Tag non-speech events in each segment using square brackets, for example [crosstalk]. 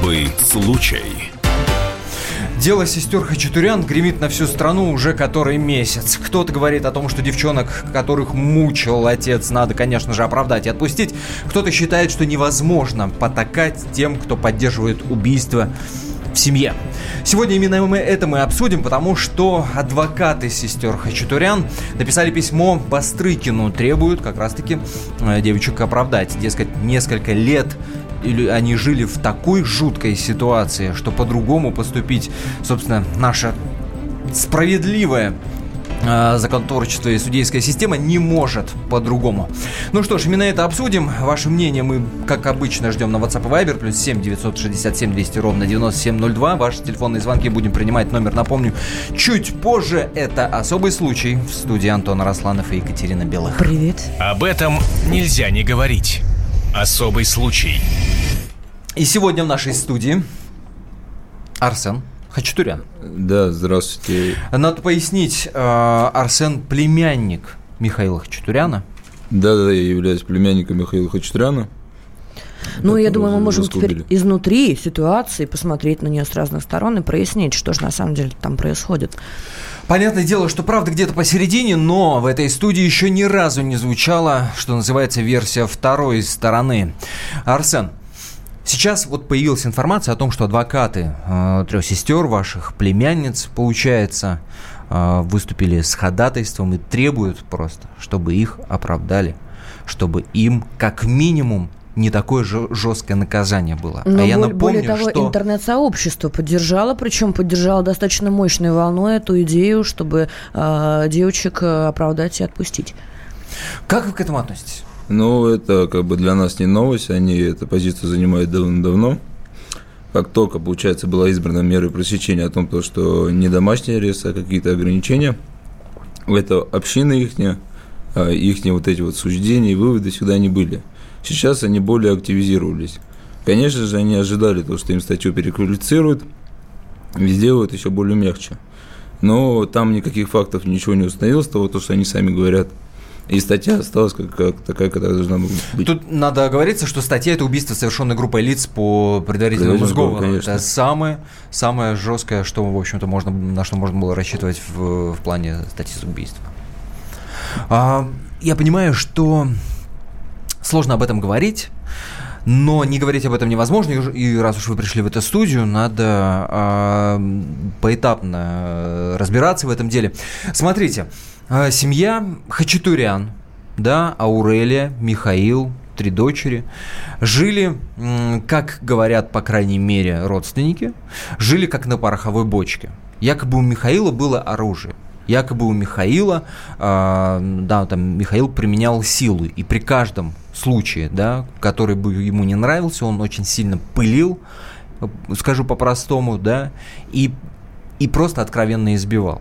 Особый случай. Дело сестер Хачатурян гремит на всю страну уже который месяц. Кто-то говорит о том, что девчонок, которых мучил отец, надо, конечно же, оправдать и отпустить. Кто-то считает, что невозможно потакать тем, кто поддерживает убийство в семье. Сегодня именно мы это мы обсудим, потому что адвокаты сестер Хачатурян написали письмо Бастрыкину, требуют как раз-таки э, девочек оправдать. Дескать, несколько лет или они жили в такой жуткой ситуации, что по-другому поступить, собственно, наша справедливая э, законотворчество и судейская система не может по-другому. Ну что ж, именно это обсудим. Ваше мнение мы, как обычно, ждем на WhatsApp и Viber, плюс 7 967 200 ровно 9702. Ваши телефонные звонки будем принимать. Номер, напомню, чуть позже. Это особый случай. В студии Антон Росланов и Екатерина Белых. Привет. Об этом нельзя не говорить. Особый случай. И сегодня в нашей студии Арсен Хачатурян. Да, здравствуйте. Надо пояснить, э, Арсен племянник Михаила Хачатуряна. Да, да, я являюсь племянником Михаила Хачатуряна. Ну, я думаю, мы можем теперь изнутри ситуации посмотреть на нее с разных сторон и прояснить, что же на самом деле там происходит. Понятное дело, что правда где-то посередине, но в этой студии еще ни разу не звучала, что называется, версия второй стороны. Арсен, сейчас вот появилась информация о том, что адвокаты э, трех сестер, ваших племянниц, получается, э, выступили с ходатайством и требуют просто, чтобы их оправдали, чтобы им как минимум не такое же жесткое наказание было. Но а я напомню, более того, что... интернет-сообщество поддержало, причем поддержало достаточно мощной волной эту идею, чтобы э, девочек оправдать и отпустить. Как вы к этому относитесь? Ну, это как бы для нас не новость, они эту позицию занимают давно-давно. Как только, получается, была избрана мера пресечения о том, то, что не домашний арест, а какие-то ограничения, это община их, их вот эти вот суждения и выводы всегда не были. Сейчас они более активизировались. Конечно же, они ожидали то, что им статью переквалифицируют и сделают еще более мягче. Но там никаких фактов ничего не установилось, того, то, что они сами говорят. И статья осталась как, как такая, которая должна быть. Тут надо оговориться, что статья это убийство совершенной группой лиц по предварительному сговору. Это самое, самое жесткое, что, в общем-то, можно, на что можно было рассчитывать в, в плане статьи с убийства. А, я понимаю, что сложно об этом говорить. Но не говорить об этом невозможно, и раз уж вы пришли в эту студию, надо а, поэтапно э, разбираться в этом деле. Смотрите, а, семья Хачатурян, да, Аурелия, Михаил, три дочери, жили, как говорят, по крайней мере, родственники, жили как на пороховой бочке. Якобы у Михаила было оружие. Якобы у Михаила, а, да, там Михаил применял силу, и при каждом случае, да, который бы ему не нравился, он очень сильно пылил, э, скажу по-простому, да, и, и просто откровенно избивал.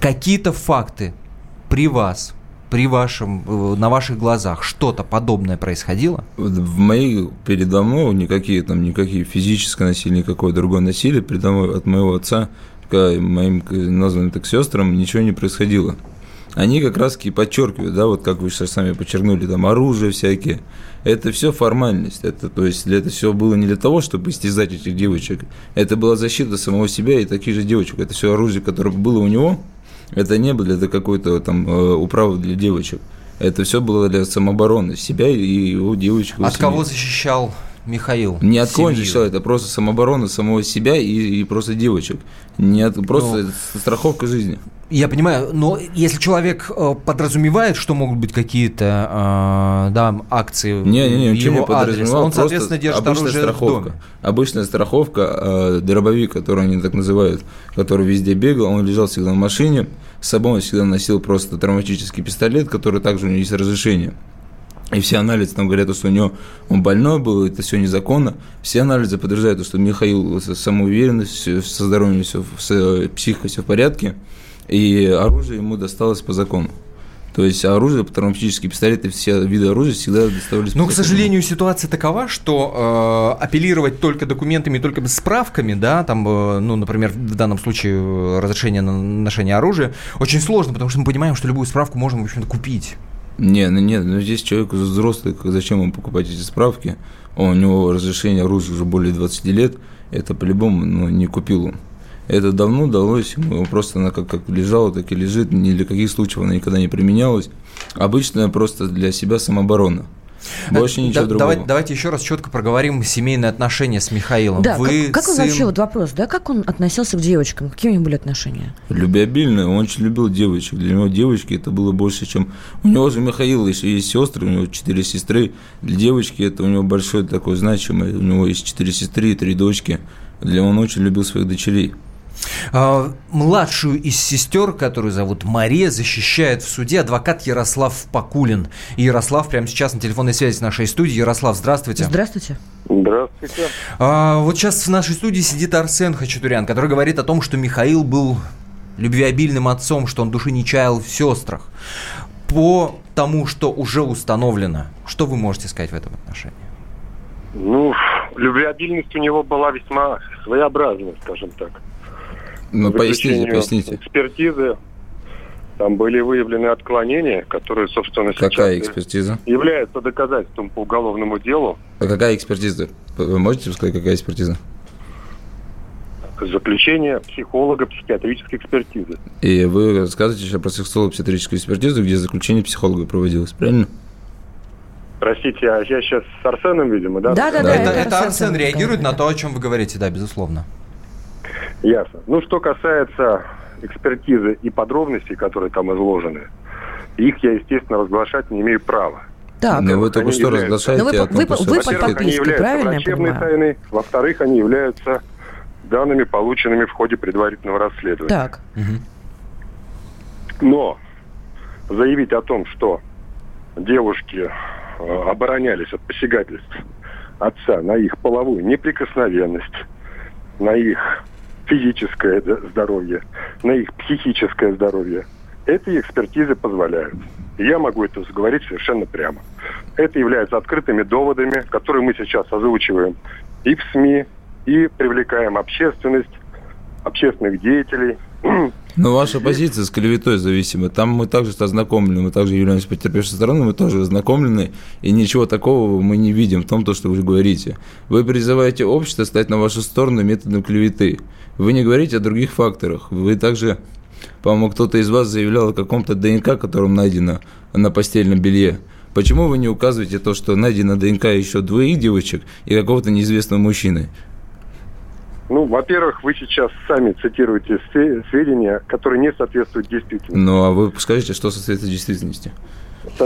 Какие-то факты при вас, при вашем, э, на ваших глазах что-то подобное происходило? В моей передо мной никакие там никакие физическое насилие, никакое другое насилие передо мной от моего отца к моим к- названным так сестрам ничего не происходило. Они как раз таки подчеркивают, да, вот как вы сейчас сами подчеркнули, там оружие всякие. Это все формальность. Это, то есть, это все было не для того, чтобы истязать этих девочек. Это была защита самого себя и таких же девочек. Это все оружие, которое было у него, это не было для какой-то там э, управы для девочек. Это все было для самообороны себя и его девочек. От семьи. кого защищал Михаил? Не от защищал, это просто самооборона самого себя и, и просто девочек. Не от, просто Ну, это страховка жизни. Я понимаю, но если человек э, подразумевает, что могут быть какие-то э, да, акции Не, не, не, в ничего не его адрес, он, соответственно, держит оружие в страховка. доме. Обычная страховка, э, дробовик, который они так называют, который везде бегал, он лежал всегда в машине, с собой он всегда носил просто травматический пистолет, который также у него есть разрешение. И все анализы там говорят, что у него он больной был, это все незаконно. Все анализы подтверждают, что Михаил с самоуверенностью, со здоровьем все, с э, психикой все в порядке, и оружие ему досталось по закону. То есть оружие, травматические пистолеты, все виды оружия всегда доставались Но, к сожалению, ситуация такова, что э, апеллировать только документами, только справками, да, там, э, ну, например, в данном случае э, разрешение на ношение оружия, очень сложно, потому что мы понимаем, что любую справку можно, в общем-то, купить. Не, ну нет, ну здесь человек взрослый, зачем ему покупать эти справки? Он, у него разрешение оружия уже более 20 лет, это по-любому ну, не купил он. Это давно далось ему, просто она как, как лежала, так и лежит, ни для каких случаев она никогда не применялась. Обычно просто для себя самооборона. Больше ничего да, другого. Давайте, давайте еще раз четко проговорим семейные отношения с Михаилом. Да, Вы как, как сын... он вообще, вот вопрос, да, как он относился к девочкам? Какие у него были отношения? Любвеобильные, он очень любил девочек. Для него девочки это было больше, чем... У него же Михаил еще есть сестры, у него четыре сестры. Для девочки это у него большое такое значимое. У него есть четыре сестры и три дочки. Для он очень любил своих дочерей. А, младшую из сестер, которую зовут Мария, защищает в суде адвокат Ярослав Пакулин. Ярослав прямо сейчас на телефонной связи с нашей студией. Ярослав, здравствуйте. Здравствуйте. Здравствуйте. А, вот сейчас в нашей студии сидит Арсен Хачатурян, который говорит о том, что Михаил был любвеобильным отцом, что он души не чаял в сестрах. По тому, что уже установлено, что вы можете сказать в этом отношении? Ну, любвеобильность у него была весьма своеобразная, скажем так. Ну, поясните, поясните. Экспертизы, там были выявлены отклонения, которые, собственно, сейчас Какая экспертиза? являются доказательством по уголовному делу. А какая экспертиза? Вы можете сказать, какая экспертиза? Заключение психолога психиатрической экспертизы. И вы рассказываете сейчас про психолого-психиатрическую экспертизу, где заключение психолога проводилось, правильно? Простите, а я сейчас с Арсеном, видимо, да? Да, да, да. Это, это Арсен, Арсен реагирует на то, о чем вы говорите, да, безусловно. Ясно. Ну, что касается экспертизы и подробностей, которые там изложены, их я, естественно, разглашать не имею права. Так. Но вы только что разглашаете Но вы, вы. Вы под подпиской, правильно врачебной тайной, во-вторых, они являются данными, полученными в ходе предварительного расследования. Так. Но заявить о том, что девушки э, оборонялись от посягательств отца на их половую неприкосновенность, на их физическое здоровье, на их психическое здоровье. Эти экспертизы позволяют. Я могу это говорить совершенно прямо. Это является открытыми доводами, которые мы сейчас озвучиваем и в СМИ, и привлекаем общественность, общественных деятелей, [clears throat] но ваша позиция с клеветой зависима. Там мы также ознакомлены, мы также являемся потерпевшей стороной, мы тоже ознакомлены, и ничего такого мы не видим в том, то, что вы говорите. Вы призываете общество стать на вашу сторону методом клеветы. Вы не говорите о других факторах. Вы также, по-моему, кто-то из вас заявлял о каком-то ДНК, которым найдено на постельном белье. Почему вы не указываете то, что найдено ДНК еще двоих девочек и какого-то неизвестного мужчины? Ну, во-первых, вы сейчас сами цитируете сведения, которые не соответствуют действительности. Ну, а вы скажите, что соответствует действительности?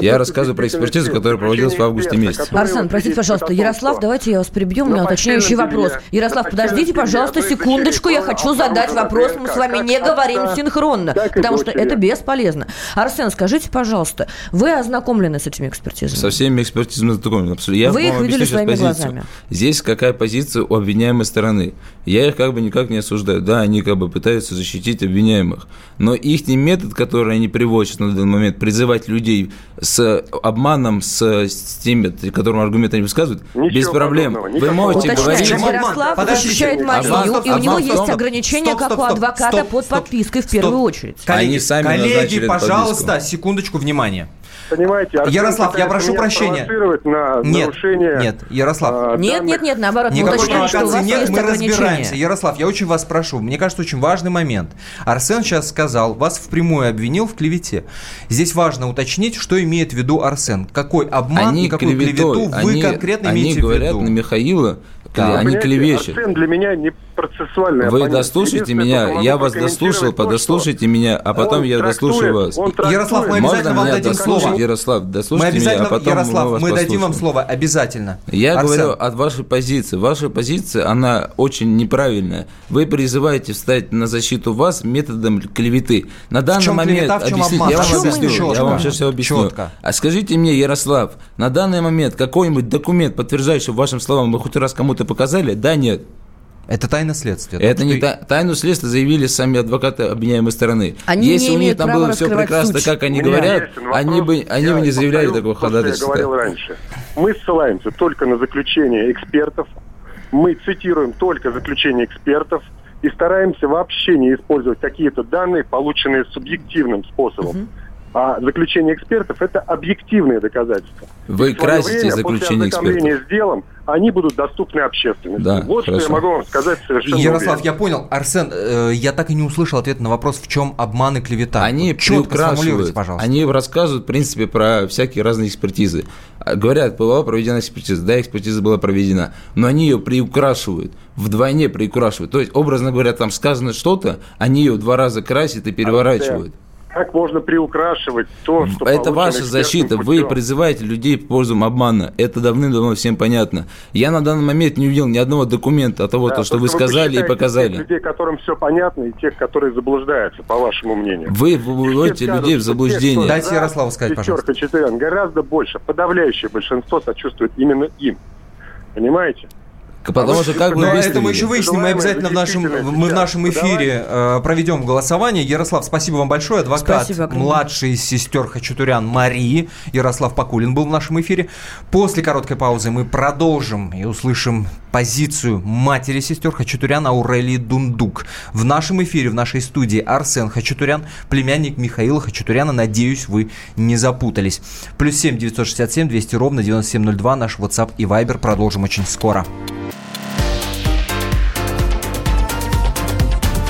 Я рассказываю про экспертизу, которая проводилась в августе месяце. Арсен, простите, пожалуйста, Ярослав, давайте я вас перебью, у меня уточняющий вопрос. Ярослав, подождите, пожалуйста, секундочку, я хочу задать вопрос, мы с вами не говорим синхронно, потому что это бесполезно. Арсен, скажите, пожалуйста, вы ознакомлены с этими экспертизами? Со всеми экспертизами ознакомлены, абсолютно. Я вы их видели своими позицию. глазами? Здесь какая позиция у обвиняемой стороны? Я их как бы никак не осуждаю. Да, они как бы пытаются защитить обвиняемых, но их метод, который они приводят на данный момент, призывать людей с обманом, с, с теми, которым аргументы они высказывают, Ничего без проблем. Вы можете Уточняю, говорить... Ярослав защищает Марию, и у него есть ограничения, как у адвоката, под подпиской в первую очередь. Коллеги, коллеги пожалуйста, секундочку внимания. Понимаете, Ярослав, я прошу прощения. На нет, нарушение, нет, Ярослав. А, нет, нет, нет, наоборот, мы уточняем, что у вас нет, есть мы разбираемся. Ярослав, я очень вас прошу, мне кажется, очень важный момент. Арсен сейчас сказал, вас впрямую обвинил в клевете. Здесь важно уточнить, что имеет в виду Арсен. Какой обман они и какую клевету вы они, конкретно они имеете в виду? Они говорят на Михаила, да. они клевещут. Арсен для меня не процессуальный Вы дослушайте меня, я вас дослушал, подослушайте меня, а потом я дослушаю вас. Ярослав, мы обязательно вам дадим слово. Ярослав, дослушайте меня, а потом Ярослав, мы, мы дадим вам слово, обязательно. Я говорю от вашей позиции. Ваша позиция, она очень неправильная. Вы призываете встать на защиту вас методом клеветы. На данный момент, объясните, я вам объясню, я вам сейчас все объясню. А скажите мне, Ярослав, на данный момент какой-нибудь документ, подтверждающий вашим словам, вы хоть раз кому-то показали? Да, нет. Это тайна следствия. Это не та, тайну следствия заявили сами адвокаты обвиняемой стороны. Они Если у них там было все прекрасно, суть. как они говорят, они бы, они бы не заявляли такого ходатайства. Я говорил раньше. Мы ссылаемся только на заключение экспертов, мы цитируем только заключение экспертов и стараемся вообще не использовать какие-то данные, полученные субъективным способом. Угу А заключение экспертов – это объективные доказательства. Вы красите время, заключение после экспертов. с делом они будут доступны общественности. Да, вот хорошо. что я могу вам сказать совершенно Ярослав, уверенно. я понял. Арсен, э, я так и не услышал ответ на вопрос, в чем обман и клевета. Они вот четко приукрашивают, пожалуйста. они рассказывают, в принципе, про всякие разные экспертизы. А, говорят, была проведена экспертиза, да, экспертиза была проведена, но они ее приукрашивают, вдвойне приукрашивают. То есть, образно говоря, там сказано что-то, они ее в два раза красят и переворачивают. А, как можно приукрашивать то, что Это ваша защита. Путем. Вы призываете людей в пользу обмана. Это давным-давно всем понятно. Я на данный момент не увидел ни одного документа от того, да, то, что вы сказали вы и показали. Тех людей, которым все понятно, и тех, которые заблуждаются, по вашему мнению. Вы выводите людей в заблуждение. Те, Дайте Ярославу сказать, пожалуйста. Четверен, гораздо больше, подавляющее большинство сочувствует именно им. Понимаете? Потому а что как бы Но это мы еще выясним, мы обязательно в нашем, мы в нашем эфире э, проведем голосование. Ярослав, спасибо вам большое. Адвокат спасибо, младший из сестер Хачатурян Марии. Ярослав Покулин был в нашем эфире. После короткой паузы мы продолжим и услышим позицию матери сестер Хачатурян Аурелии Дундук. В нашем эфире, в нашей студии Арсен Хачатурян, племянник Михаила Хачатуряна. Надеюсь, вы не запутались. Плюс семь девятьсот шестьдесят семь двести ровно девяносто семь ноль два наш WhatsApp и Viber. Продолжим очень скоро.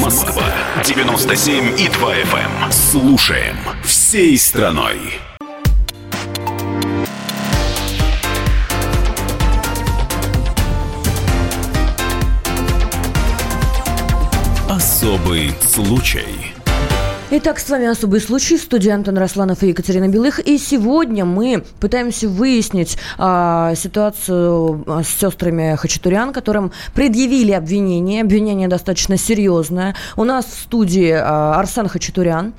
Москва 97 и 2 FM. Эм. Слушаем всей страной. Особый случай. Итак, с вами «Особый случай», студия Антон Росланов и Екатерина Белых. И сегодня мы пытаемся выяснить а, ситуацию а, с сестрами Хачатурян, которым предъявили обвинение. Обвинение достаточно серьезное. У нас в студии а, Арсен Хачатурян.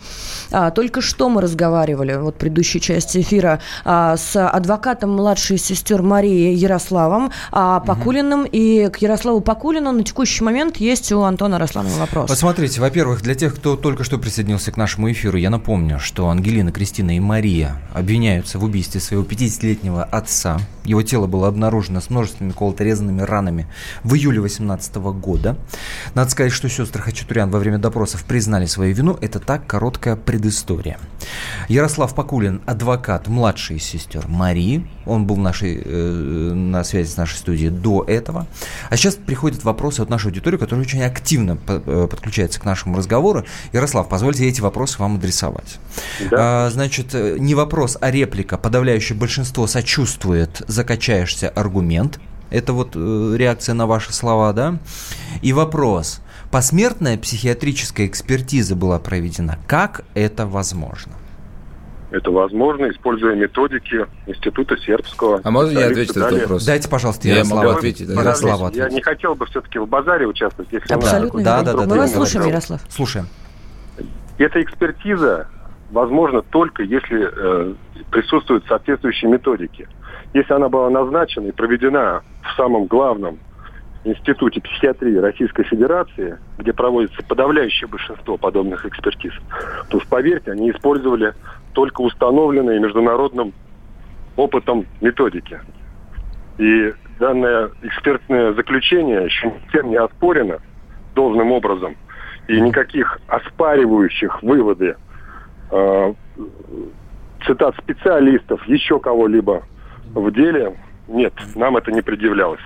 А, только что мы разговаривали, вот в предыдущей части эфира, а, с адвокатом младшей сестер Марии Ярославом а, Покулиным. Угу. И к Ярославу Покулину на текущий момент есть у Антона Росланова вопрос. Посмотрите, во-первых, для тех, кто только что присоединился присоединился к нашему эфиру, я напомню, что Ангелина, Кристина и Мария обвиняются в убийстве своего 50-летнего отца. Его тело было обнаружено с множественными колото-резанными ранами в июле 2018 года. Надо сказать, что сестры Хачатурян во время допросов признали свою вину. Это так короткая предыстория. Ярослав Покулин, адвокат младшей сестер Марии. Он был нашей, э, на связи с нашей студией до этого. А сейчас приходят вопросы от нашей аудитории, которая очень активно э, подключается к нашему разговору. Ярослав, позвольте эти вопросы вам адресовать. Да. А, значит, э, не вопрос, а реплика. Подавляющее большинство сочувствует, закачаешься аргумент. Это вот э, реакция на ваши слова, да? И вопрос. Посмертная психиатрическая экспертиза была проведена. Как это возможно? Это возможно, используя методики Института сербского. А можно я ответить на этот вопрос? Дайте, пожалуйста. Я могу ответить. Да. Ярославу ответить. Я не хотел бы все-таки в базаре участвовать. Если Абсолютно. Да, да, да, Мы вас слушаем, Ярослав. Слушаем. Эта экспертиза возможна только если э, присутствуют соответствующие методики. Если она была назначена и проведена в самом главном Институте психиатрии Российской Федерации, где проводится подавляющее большинство подобных экспертиз, то, поверьте, они использовали только установленные международным опытом методики. И данное экспертное заключение еще никем не оспорено должным образом – и никаких оспаривающих выводы э, цитат специалистов, еще кого-либо в деле нет, нам это не предъявлялось.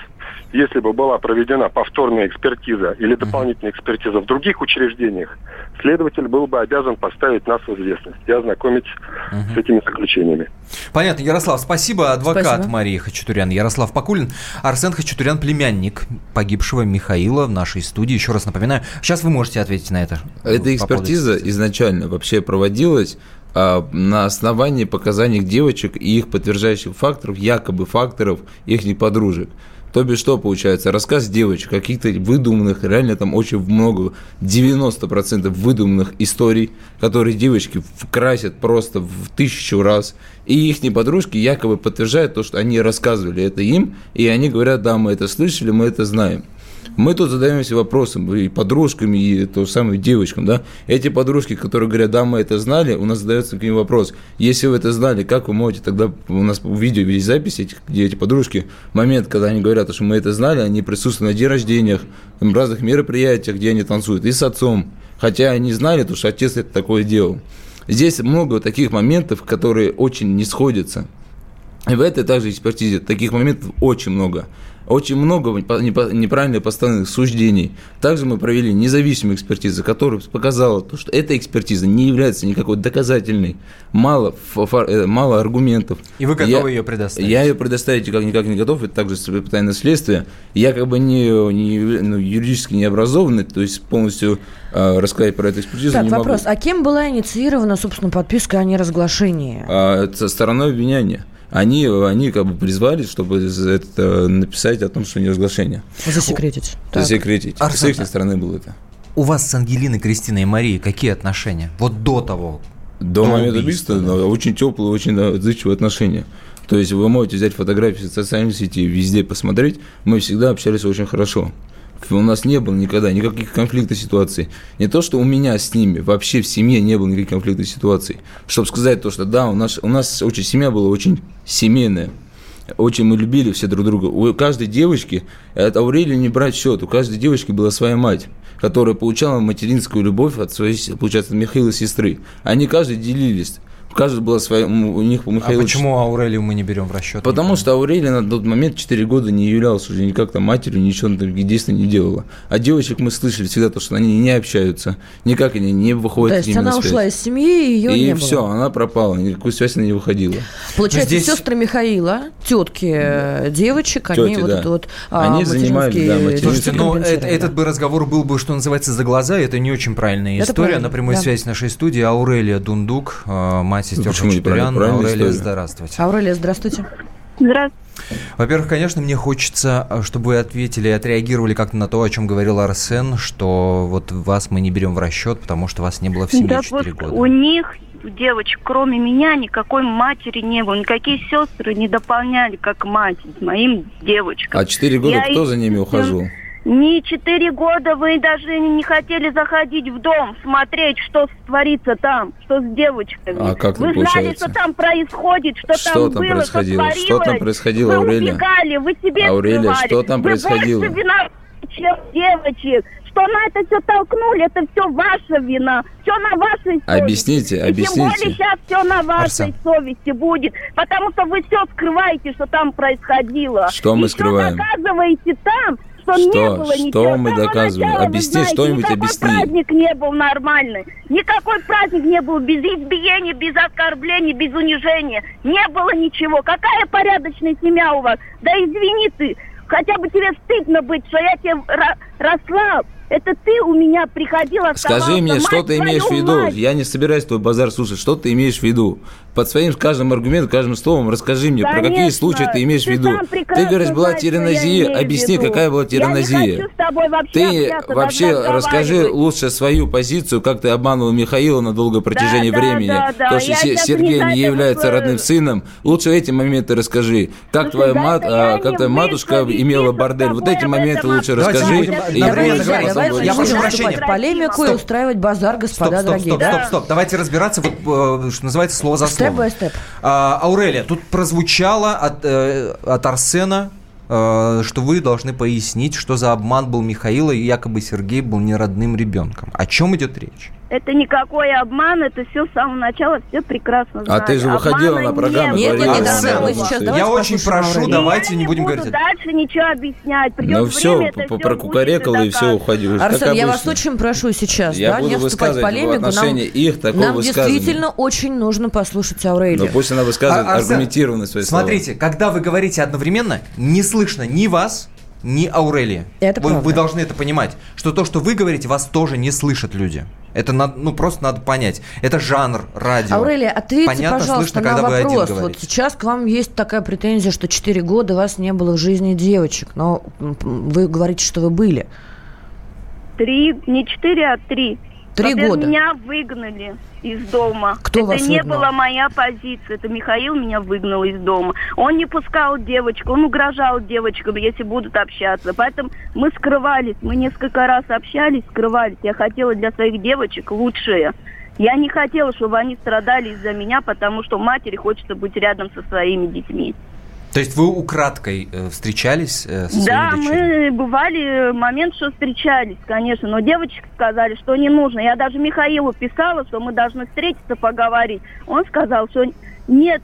Если бы была проведена повторная экспертиза или дополнительная экспертиза в других учреждениях, следователь был бы обязан поставить нас в известность и ознакомить угу. с этими заключениями. Понятно. Ярослав, спасибо. Адвокат спасибо. Марии Хачатурян. Ярослав Покулин. Арсен Хачатурян, племянник погибшего Михаила в нашей студии. Еще раз напоминаю, сейчас вы можете ответить на это. Эта экспертиза изначально вообще проводилась на основании показаний девочек и их подтверждающих факторов, якобы факторов их подружек. То бишь что получается? Рассказ девочек, каких-то выдуманных, реально там очень много, 90% выдуманных историй, которые девочки красят просто в тысячу раз. И их подружки якобы подтверждают то, что они рассказывали это им, и они говорят, да, мы это слышали, мы это знаем. Мы тут задаемся вопросом и подружками, и то самым девочкам, да. Эти подружки, которые говорят, да, мы это знали, у нас задается к ним вопрос. Если вы это знали, как вы можете тогда, у нас в видео есть запись, этих, где эти подружки, момент, когда они говорят, что мы это знали, они присутствуют на день рождениях, в разных мероприятиях, где они танцуют, и с отцом. Хотя они знали, то, что отец это такое делал. Здесь много таких моментов, которые очень не сходятся. И в этой также экспертизе таких моментов очень много очень много неправильно поставленных суждений. Также мы провели независимую экспертизу, которая показала, то, что эта экспертиза не является никакой доказательной, мало, э, мало аргументов. И вы готовы я, ее предоставить? Я ее предоставить как никак не готов, это также тайное следствие. Я как бы не, не ну, юридически не образованный, то есть полностью э, рассказать про эту экспертизу так, не вопрос. могу. А кем была инициирована, собственно, подписка о неразглашении? А, со стороной обвинения они, они как бы призвали, чтобы это написать о том, что не разглашение. Засекретить. Засекретить. Так. С их стороны было это. У вас с Ангелиной, Кристиной и Марией какие отношения? Вот до того. До, до момента убийства, да. очень теплые, очень отзывчивые отношения. То есть вы можете взять фотографии в социальной сети, везде посмотреть. Мы всегда общались очень хорошо. У нас не было никогда никаких конфликтов ситуаций. Не то, что у меня с ними, вообще в семье не было никаких конфликтов ситуаций. Чтобы сказать то, что да, у нас, у нас очень семья была очень семейная. Очень мы любили все друг друга. У каждой девочки, это Аурелия не брать счет, у каждой девочки была своя мать, которая получала материнскую любовь от своей, получается, Михаила сестры. Они каждый делились. У каждого была своя, у них у Михаила... А почему Аурелию мы не берем в расчет? Потому что Аурелия на тот момент 4 года не являлась уже никак там матерью, ничего таких действий не делала. А девочек мы слышали всегда то, что они не общаются, никак они не выходят То есть она связь. ушла из семьи, и ее и не все, было. она пропала, никакой связи она не выходила. Получается, здесь... сестры Михаила, тетки да. девочек, Тети, они да. вот это вот они занимались, да, Слушайте, но ну, это, этот бы разговор был бы, что называется, за глаза, это не очень правильная это история. правильно, На прямой да. связи нашей студии Аурелия Дундук, э, мать сестер Хачатурян. Аурелия, здравствуйте. Аурелия, здравствуйте. Здравствуйте. Во-первых, конечно, мне хочется, чтобы вы ответили и отреагировали как-то на то, о чем говорил Арсен, что вот вас мы не берем в расчет, потому что вас не было в семье да 4 вот года. У них, у девочек, кроме меня, никакой матери не было. Никакие сестры не дополняли, как мать с моим девочкам. А 4 года Я кто их- за ними ухаживал? Не четыре года вы даже не хотели заходить в дом, смотреть, что творится там, что с девочками. А как вы это знали, получается? что там происходит, что, Что там, там было, происходило? что Что там происходило, вы Аурелия? убегали, вы себе Аурелия, скрывали. что там вы происходило? больше виноваты, чем девочек. Что на это все толкнули, это все ваша вина. Все на вашей совести. Объясните, И тем объясните. более сейчас все на вашей Арсен. совести будет. Потому что вы все скрываете, что там происходило. Что мы И скрываем? Доказываете там, что, не Что? было Что ничего. мы С самого доказываем? начала, Объясни знаете, что-нибудь, объясни. праздник не был нормальный. Никакой праздник не был без избиений, без оскорблений, без унижения. Не было ничего. Какая порядочная семья у вас? Да извини ты. Хотя бы тебе стыдно быть, что я тебе росла. Это ты у меня приходила, Скажи мне, что ты имеешь в виду? Я не собираюсь твой базар слушать. Что ты имеешь в виду? Под своим каждым аргументом, каждым словом расскажи мне, про какие Конечно. случаи ты имеешь в Ты виду. сам прекрасно Ты говоришь, была тиранозия. в Объясни, виду. какая была Я не тиранозия. хочу с тобой вообще Ты вообще расскажи лучше свою позицию, как ты обманывал Михаила на долгое протяжении да, времени. да, да. То, что Сергей не является говорю. родным сыном. Лучше эти моменты расскажи. Как Слушай, твоя, мат, а, как твоя матушка имела бордель. Вот эти моменты лучше расскажи. и я прошу прощения. полемику и устраивать базар, господа стоп, дорогие. стоп, Да. стоп, стоп. Давайте разбираться, вот, э, что называется, слово за бай степ. А, Аурелия, тут прозвучало от, э, от Арсена, э, что вы должны пояснить, что за обман был Михаила, и якобы Сергей был не родным ребенком. О чем идет речь? Это никакой обман, это все с самого начала, все прекрасно А знали. ты же выходила Обмана на программу, не Нет, нет, нет, Арсен, мы сейчас я очень прошу, давайте Я не будем буду говорить. дальше ничего объяснять. Придет Ну все, это всё прокукарекал будет и все, уходишь. Арсен, как я вас очень прошу сейчас, Я да, буду не вступать в высказывать в полемику. отношении их такого нам действительно очень нужно послушать Но Аурелию. пусть она высказывает А, аргументированно свои слова. Смотрите, когда вы говорите одновременно, не слышно ни вас, ни Аурелия. Это вы, правда. вы должны это понимать, что то, что вы говорите, вас тоже не слышат люди. Это надо, ну просто надо понять. Это жанр радио. Аурелия, ответьте, Понятно, пожалуйста, слышно, на когда вы один вопрос. Вот сейчас к вам есть такая претензия, что 4 года вас не было в жизни девочек, но вы говорите, что вы были. Три, не четыре, а три. Три Во-первых, года. Меня выгнали из дома. Кто это вас не выгнал? была моя позиция. Это Михаил меня выгнал из дома. Он не пускал девочек, он угрожал девочкам, если будут общаться. Поэтому мы скрывались. Мы несколько раз общались, скрывались. Я хотела для своих девочек лучшее. Я не хотела, чтобы они страдали из-за меня, потому что матери хочется быть рядом со своими детьми. То есть вы украдкой э, встречались э, со Да, мы бывали э, момент, что встречались, конечно, но девочки сказали, что не нужно. Я даже Михаилу писала, что мы должны встретиться, поговорить. Он сказал, что нет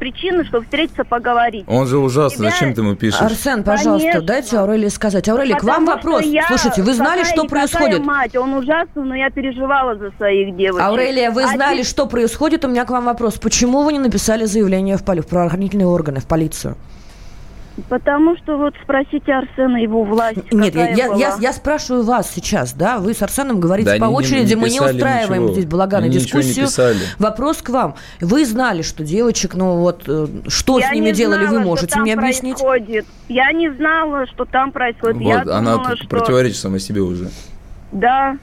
причины, чтобы встретиться, поговорить. Он же ужасный, Тебя- зачем ты ему пишешь? Арсен, пожалуйста, Конечно. дайте Аурелии сказать. Аурелия, к вам вопрос. я Слушайте, вы знали, что происходит? мать, он ужасный, но я переживала за своих девочек. Аурелия, вы А знали, те- что происходит? У меня к вам вопрос. Почему вы не написали заявление в, поли- в правоохранительные органы, в полицию? Потому что вот спросите Арсена, его власть Нет, я, я, я- я спрашиваю вас сейчас, да? Вы с Арсеном говорите Да по они не- очереди, не мы не устраиваем ничего. здесь балаган и дискуссию. писали. Вопрос к вам. Вы знали, что девочек, ну вот, э, что Я с ними не делали, знала, вы что можете там мне объяснить? Происходит. Я не знала, что там происходит. я Вот, она думала, что... противоречит самой себе уже. Да.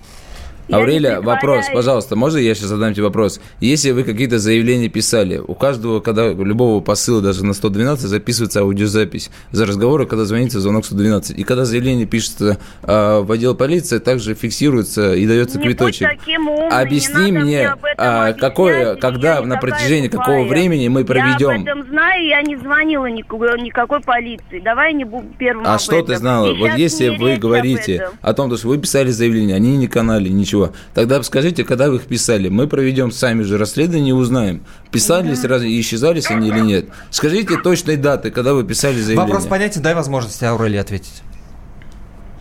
Я Аурелия, вопрос, пожалуйста, можно я сейчас задам тебе вопрос? Если вы какие-то заявления писали, у каждого, когда любого посыла даже на 112 записывается аудиозапись за разговоры, когда звонится звонок 112. И когда заявление пишется а, в отдел полиции, также фиксируется и дается Не квиточек. умным, Объясни мне, а, какое, я когда, на протяжении тупая. какого времени мы Я проведем. об этом знаю, я не звонила никакой, никакой полиции. Давай не буду первым А что этом. ты знала? И Вот если вы говорите о том, что вы писали заявление, они не канали, ничего, тогда скажите, когда вы их писали, мы проведем сами же расследование и узнаем, писались разве и исчезались они или нет. Скажите точной даты, когда вы писали заявление. Вопрос понятен, дай возможность Аурелии ответить.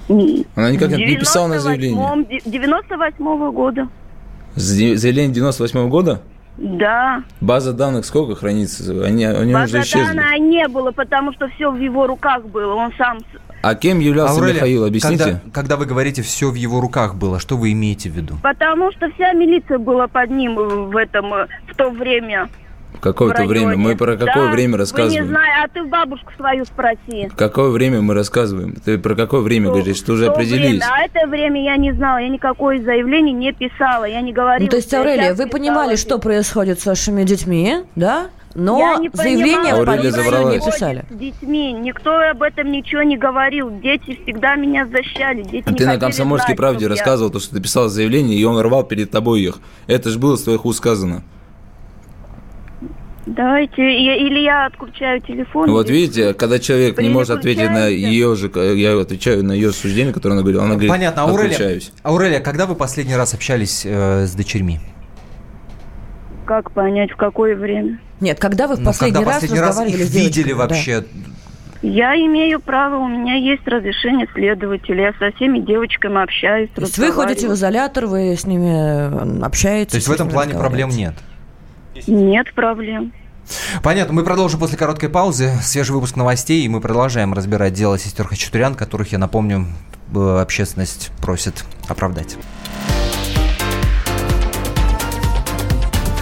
Она никак не писала на заявление. 98-го года. Заявление 98 года? Да. База данных сколько хранится? Они, они уже База исчезли. данных не было, потому что все в его руках было. Он сам... А кем являлся Аурелия, Михаил? Объясните. Когда, когда вы говорите «все в его руках было», что вы имеете в виду? Потому что вся милиция была под ним в этом, э, в то время. В какое-то время. Мы про какое Да, время Вы рассказываем? не знаете, а ты бабушку свою спроси. Какое время мы рассказываем? Ты про какое время говоришь? Что уже определились? время, а это время я не знала, я никакое заявление не писала, я не говорила. Ну, то есть, что я Аурелия, вы писала. понимали, что происходит с вашими детьми, да? Но заявление в полицию не писали. С детьми. Никто об этом ничего не говорил. Дети всегда меня защищали. Дети А не ты на комсомольской знать, правде рассказывал, то, что ты писал заявление, и он рвал перед тобой их. Это же было с твоих уст сказано. Давайте, я- или я отключаю телефон. Вот видите, когда человек не может ответить на ее же, я отвечаю на ее суждение, которое она говорила, она говорит, Понятно. Аурелия. Аурелия, когда вы последний раз общались э, с дочерьми? Как понять, в какое время? Нет, когда вы в Ну, последний когда раз последний раз разговаривали их с девочками? видели Да. вообще? Я имею право, у меня есть разрешение следователя. Я со всеми девочками общаюсь, То есть вы ходите в изолятор, вы с ними общаетесь? То есть в этом плане проблем нет? Нет проблем. Понятно, мы продолжим после короткой паузы. Свежий выпуск новостей, и мы продолжаем разбирать дело сестер Хачатурян, которых, я напомню, э, общественность просит оправдать.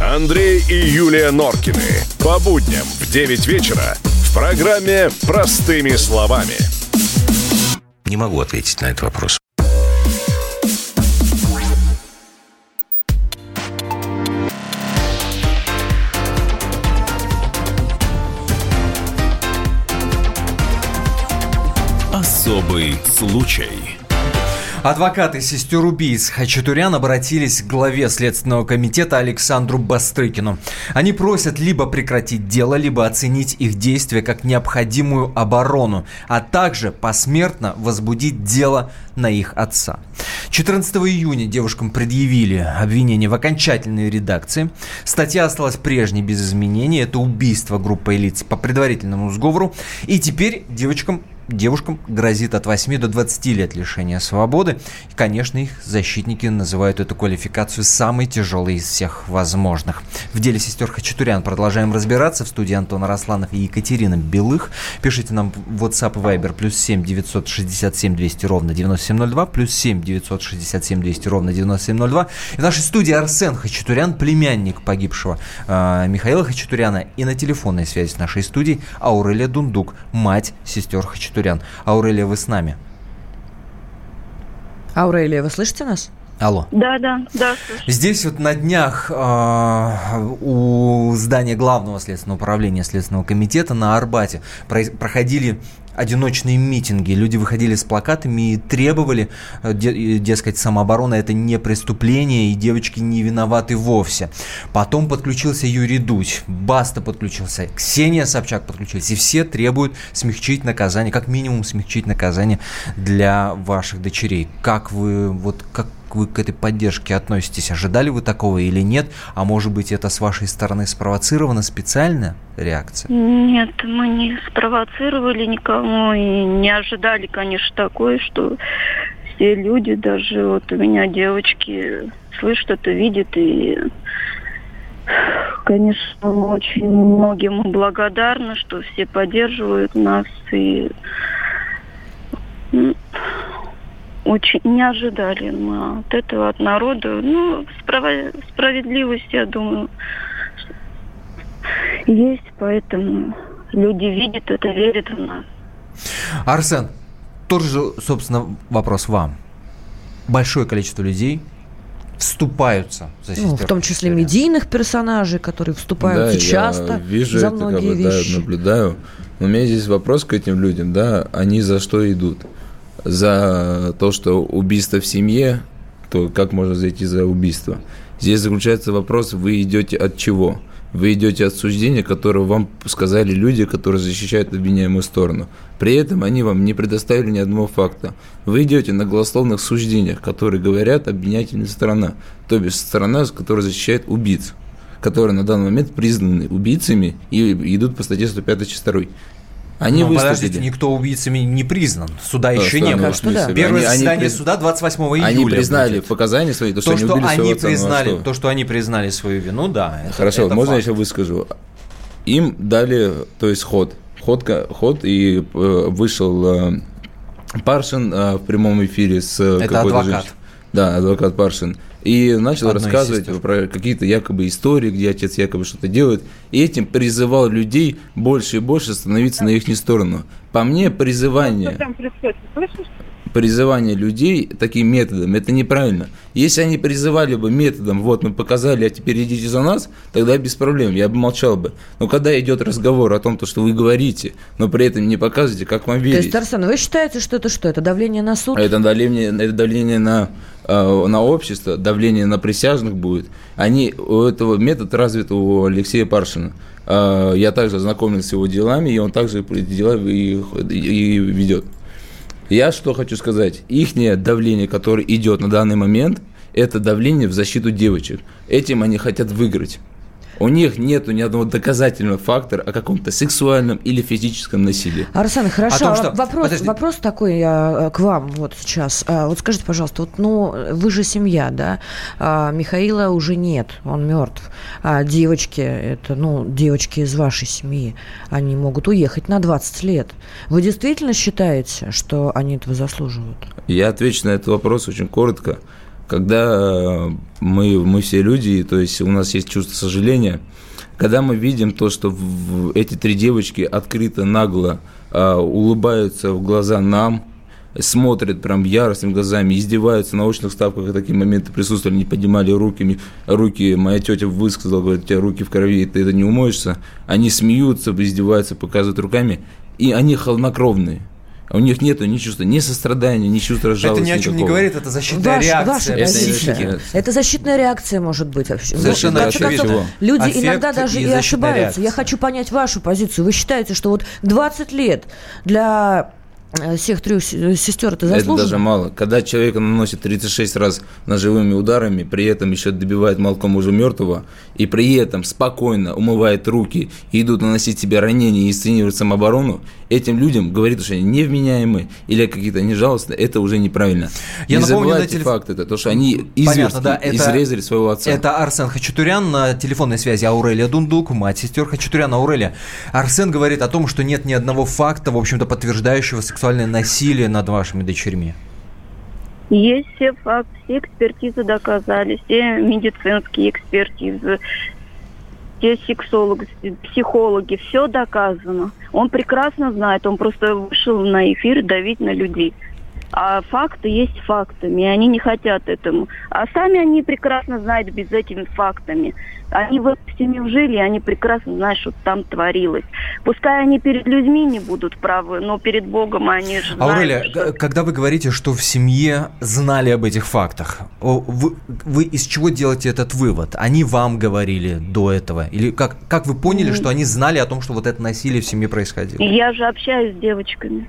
Андрей и Юлия Норкины. По будням в 9 вечера в программе «Простыми словами». Не могу ответить на этот вопрос. Особый случай. Адвокаты сестер убийц Хачатурян обратились к главе Следственного комитета Александру Бастрыкину. Они просят либо прекратить дело, либо оценить их действия как необходимую оборону, а также посмертно возбудить дело на их отца. 14 июня девушкам предъявили обвинение в окончательной редакции. Статья осталась прежней без изменений. Это убийство группы лиц по предварительному сговору. И теперь девочкам девушкам грозит от 8 до 20 лет лишения свободы. И, конечно, их защитники называют эту квалификацию самой тяжелой из всех возможных. В деле сестер Хачатурян продолжаем разбираться. В студии Антон Росланов и Екатерина Белых. Пишите нам в WhatsApp и Viber плюс 7 967 200 ровно 9702, плюс 7 967 200 ровно 9702. И в нашей студии Арсен Хачатурян, племянник погибшего э, Михаила Хачатуряна. И на телефонной связи с нашей студией Аурелия Дундук, мать сестер Хачатурян. Хачатурян. Аурелия, вы с нами? Аурелия, вы слышите нас? Алло. Да, да, да. Здесь вот на днях э, у здания главного следственного управления Следственного комитета на Арбате проходили одиночные митинги. Люди выходили с плакатами и требовали, э, дескать, самооборона это не преступление, и девочки не виноваты вовсе. Потом подключился Юрий Дудь, Баста подключился, Ксения Собчак подключилась. И все требуют смягчить наказание, как минимум смягчить наказание для ваших дочерей. Как вы, вот как вы к этой поддержке относитесь? Ожидали вы такого или нет? А может быть, это с вашей стороны спровоцирована специальная реакция? Нет, мы не спровоцировали никому и не ожидали, конечно, такое, что все люди, даже вот у меня девочки, слышат это, видят и Конечно, очень многим благодарны, что все поддерживают нас и очень не ожидали мы от этого, от народа. Ну, справ- справедливость, я думаю, есть, поэтому люди видят это, верят в нас. Арсен, тот же, собственно, вопрос вам. Большое количество людей вступаются за ну, В том числе медийных персонажей, которые вступают да, часто я вижу за это, многие как бы, вещи. Да, наблюдаю. Но у меня здесь вопрос к этим людям, да, они за что идут? За то, что убийство в семье, то как можно зайти за убийство? Здесь заключается вопрос, вы идете от чего? Вы идете от суждения, которое вам сказали люди, которые защищают обвиняемую сторону. При этом они вам не предоставили ни одного факта. Вы идете на голословных суждениях, которые говорят обвинятельная сторона, то бишь сторона, которая защищает убийц, которые на данный момент признаны убийцами и идут по статье 105 часть 2. Они Но подождите, никто убийцами не признан. Суда да, еще не было. Что, да. Первое они, заседание они, суда 28 июля. Они признали будет. показания свои, то, то что, что они, они отца, признали, ну, а то, что они признали свою вину, да. Это, Хорошо, это можно факт. я еще выскажу? Им дали, то есть ход, ход, ход и э, вышел э, Паршин э, в прямом эфире с это какой-то адвокат. женщиной. Да, адвокат Паршин. И начал Одной рассказывать про какие-то якобы истории, где отец якобы что-то делает. И этим призывал людей больше и больше становиться на их сторону. По мне, призывание призывание людей таким методом, это неправильно. Если они призывали бы методом, вот мы показали, а теперь идите за нас, тогда без проблем, я бы молчал бы. Но когда идет разговор о том, то, что вы говорите, но при этом не показываете, как вам верить. То есть, Арсен, вы считаете, что это что? Это давление на суд? Это давление, это давление на, э, на общество, давление на присяжных будет. Они, у этого метод развит у Алексея Паршина. Э, я также ознакомился с его делами, и он также дела и, и ведет. Я что хочу сказать. Ихнее давление, которое идет на данный момент, это давление в защиту девочек. Этим они хотят выиграть. У них нет ни одного доказательного фактора о каком-то сексуальном или физическом насилии. Арсен, хорошо. том, что- Вопрос, Подожди. вопрос такой а, к вам вот сейчас. А, Вот скажите, пожалуйста, вот, ну, вы же семья, да? А, Михаила уже нет, он мертв. А девочки, это, ну, девочки из вашей семьи, они могут уехать на 20 лет. Вы действительно считаете, что они этого заслуживают? Я отвечу на этот вопрос очень коротко. Когда э, мы, мы все люди, то есть у нас есть чувство сожаления, когда мы видим то, что эти три девочки открыто, нагло э, улыбаются в глаза нам, смотрят прям яростными глазами, издеваются на очных ставках, такие моменты присутствовали, не поднимали руки, руки, моя тетя высказала, говорит, у тебя руки в крови, ты это не умоешься, они смеются, издеваются, показывают руками, и они холоднокровные. У них нет ни чувства ни сострадания, ни чувства жалости Это ни о чем никакого. не говорит, это защитная Ваша, реакция. ваша Это защитная. Это защитная реакция может быть. Совершенно Ну, конце очевидно. концов, Люди Аффект иногда даже и и, ошибаются. Я реакция. хочу понять вашу позицию. Вы считаете, что вот 20 лет для всех трех с- сестер это Это заслуженно? даже мало. Когда человека наносит 36 раз ножевыми ударами, при этом еще добивает молком уже мертвого, и при этом спокойно умывает руки и идут наносить себе ранения и сценируют самооборону, этим людям говорит, что они невменяемы или какие-то нежалостные, это уже неправильно. Я Не напомню, забывайте на телеф- факт это, то, что они Понятно, изверски да, это- изрезали своего отца. Это Арсен Хачатурян на телефонной связи Аурелия Дундук, мать сестер Хачатуряна Аурелия. Арсен говорит о том, что нет ни одного факта, в общем-то, подтверждающего сексуальное насилие над вашими дочерьми. Есть все факты, все экспертизы доказали, все медицинские экспертизы, все сексологи, психологи, все доказано. Он прекрасно знает, он просто вышел на эфир давить на людей. А факты есть фактами, и они не хотят этому. А сами они прекрасно знают без этими фактами. Они в этой семье жили, и они прекрасно знают, что там творилось. Пускай они перед людьми не будут правы, но перед Богом они же знают, Аурелия, что- когда вы говорите, что в семье знали об этих фактах, вы, вы из чего делаете этот вывод? Они вам говорили до этого? Или как, как вы поняли, что они знали о том, что вот это насилие в семье происходило? Я же общаюсь с девочками.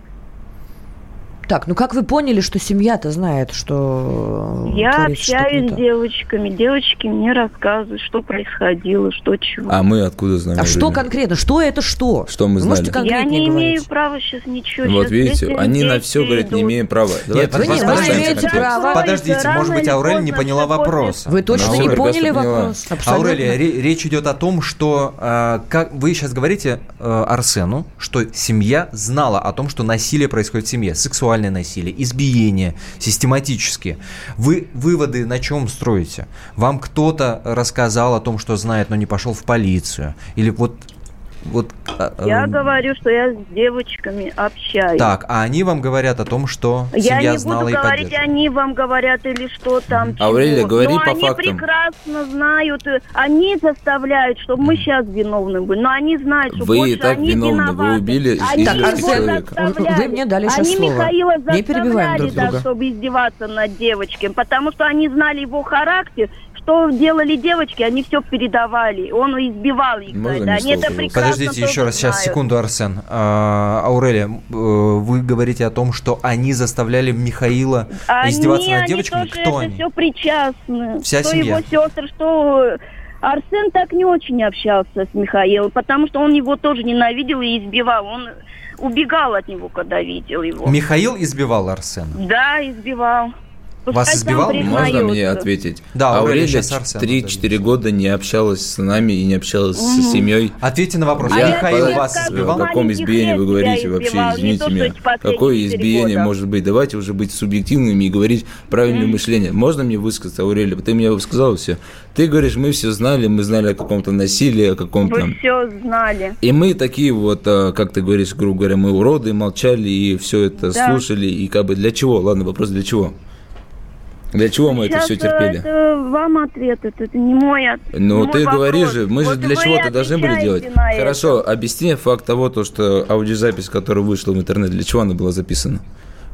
Так, ну как вы поняли, что семья-то знает, что Я что-то не общаюсь с девочками. Девочки мне рассказывают, что происходило, что чего. А мы откуда знаем? А что конкретно? Что это что? Что мы Можете знали? Я не говорить? имею права сейчас ничего. Вот Щас видите, они на все говорят, не идут. имеем права. Нет, вы не- не имеете права. Подождите, может быть, поздно не поняла вопрос. Вы точно не поняли вопрос? Аурелия, ре- речь идет о том, что э, как вы сейчас говорите э, Арсену, что семья знала о том, что насилие происходит в семье, сексуальное насилие, избиение, систематически. Вы выводы на чем строите? Вам кто-то рассказал о том, что знает, но не пошел в полицию? Или вот вот Я э, говорю, что я с девочками общаюсь. так, а они вам говорят о том, что Я семья не знала буду и говорить, они вам говорят или что там. чего. Аурелия, говори Но по они фактам. прекрасно знают, э, они заставляют, чтобы мы сейчас виновны были. Но они знают, что Вы и больше так они виновны, вы виноваты. убили Они Так, его человека. заставляли. Вы мне дали сейчас они слово. Михаила Не перебиваем друг заставляли, друга. да, чтобы издеваться над девочками, потому что они знали его характер, что делали девочки, они все передавали. Он избивал их. Можно Они это Подождите еще раз, сейчас, секунду, Арсен. А, Аурелия, э, вы говорите о том, что они заставляли Михаила Они, издеваться над они девочками? тоже Кто это они? все причастны. Вся что семья. его сестры, что Арсен так не очень общался с Михаилом, потому что он его тоже ненавидел и избивал. Он убегал от него, когда видел его. Михаил избивал Арсена? Да, избивал. Вас избивал? Можно мне ответить? Да, Аурелия, Аурелия сейчас Арсен 3-4 года не общалась с нами и не общалась с семьей. Ответьте на вопрос. А Я- Михаил я вас избивал? О каком избиении вы говорите вообще, извините меня. Какое избиение года. может быть? Давайте уже быть субъективными и говорить правильное мышление. Можно мне высказаться, Аурелия? Ты мне сказал все. Ты говоришь, мы все знали, мы знали о каком-то насилии, о каком-то... Вы все знали. И мы такие вот, а, как ты говоришь, грубо говоря, мы уроды, молчали и все это Да. слушали. И как бы для чего? Ладно, вопрос для чего? Для чего мы это Сейчас все э, терпели? это вам ответ, это, это не мой ответ. Ну, мой ты вопрос. говоришь же, мы Вот же для чего-то должны были делать. на это. Хорошо, объясни факт того, то, что аудиозапись, которая вышла в интернет, для чего она была записана?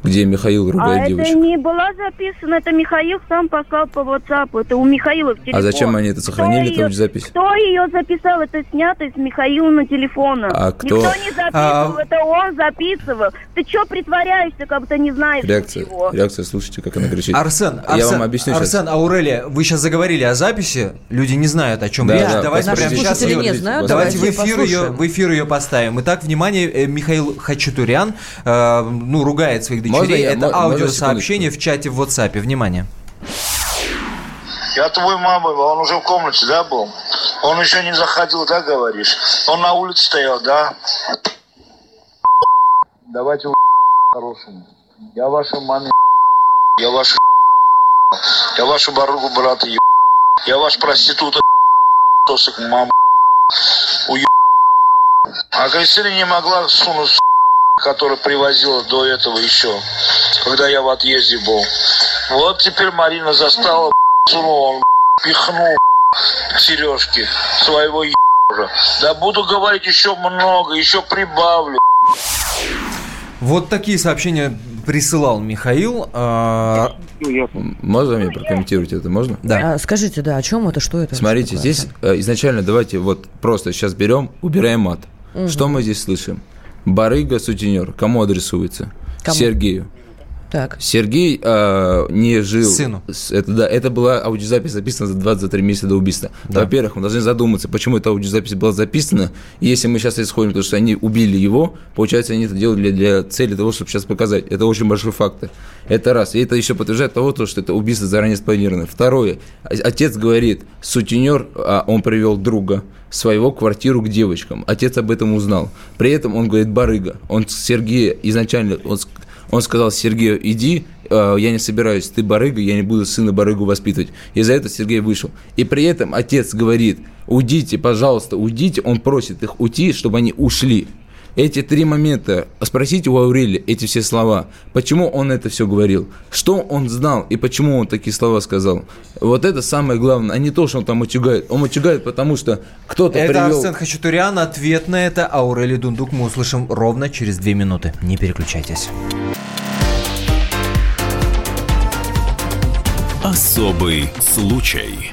Где Михаил А ругает это девочек. не была записана, это Михаил сам послал по WhatsApp, это у Михаила в телефон. А зачем они это сохранили, Кто эту её- аудиозапись? Кто ее записал? Это снято из Михаила телефона. А кто? Никто не записывал, А- это он записывал. Ты что притворяешься, как будто не знаешь Реакция, ничего? реакция, слушайте, как она кричит. Арсен, Я Арсен, вам объясню сейчас. Арсен, Аурелия, вы сейчас заговорили о записи, люди не знают, о чем Да, речь. да, давайте прямо сейчас ее- не знают, давайте, давайте в, эфир ее, в эфир ее поставим. Итак, внимание, э, Михаил Хачатурян, э, ну, ругает своих дочерей. я- Это можно аудиосообщение в чате в WhatsApp. Внимание. Я твой мама, он уже в комнате, да, был? Он еще не заходил, да, говоришь? Он на улице стоял, да? Давайте хорошему. Я ваша маме я ваша я вашу баругу брата еб... Я ваш проститута сосок мама уеб... А Кристина не могла сунуть которая привозила до этого еще, когда я в отъезде был. Вот теперь Марина застала, [laughs] сунула, он [laughs] пихнул [laughs] сережки своего ебра. Да буду говорить еще много, еще прибавлю. Вот такие сообщения присылал Михаил. А... Можно мне прокомментировать это? Можно? Да. А, скажите, да, о чем это, что это? Смотрите, здесь э, изначально давайте вот просто сейчас берем, убираем мат. Угу. Что мы здесь слышим? Барыга, сутенер. Кому адресуется? Кому? Сергею. Так. Сергей э, не жил... Сыну. Это, да, это была аудиозапись записана за 23 месяца до убийства. Да. Во-первых, мы должны задуматься, почему эта аудиозапись была записана. Если мы сейчас исходим, то, что они убили его, получается, они это делали для цели того, чтобы сейчас показать. Это очень большой факт. Это раз. И это еще подтверждает того, что это убийство заранее спланировано. Второе. Отец говорит, сутенер, а он привел друга своего квартиру к девочкам. Отец об этом узнал. При этом он говорит барыга. Он Сергея изначально, он он сказал Сергею, иди, э, я не собираюсь, ты барыга, я не буду сына барыгу воспитывать. И за это Сергей вышел. И при этом отец говорит, уйдите, пожалуйста, уйдите. Он просит их уйти, чтобы они ушли. Эти три момента, спросите у Аурели эти все слова, почему он это все говорил, что он знал и почему он такие слова сказал. Вот это самое главное, а не то, что он там утюгает. Он утюгает, потому что кто-то это привел... Арсен Хачатурян, ответ на это Аурели Дундук мы услышим ровно через две минуты. Не переключайтесь. Особый случай.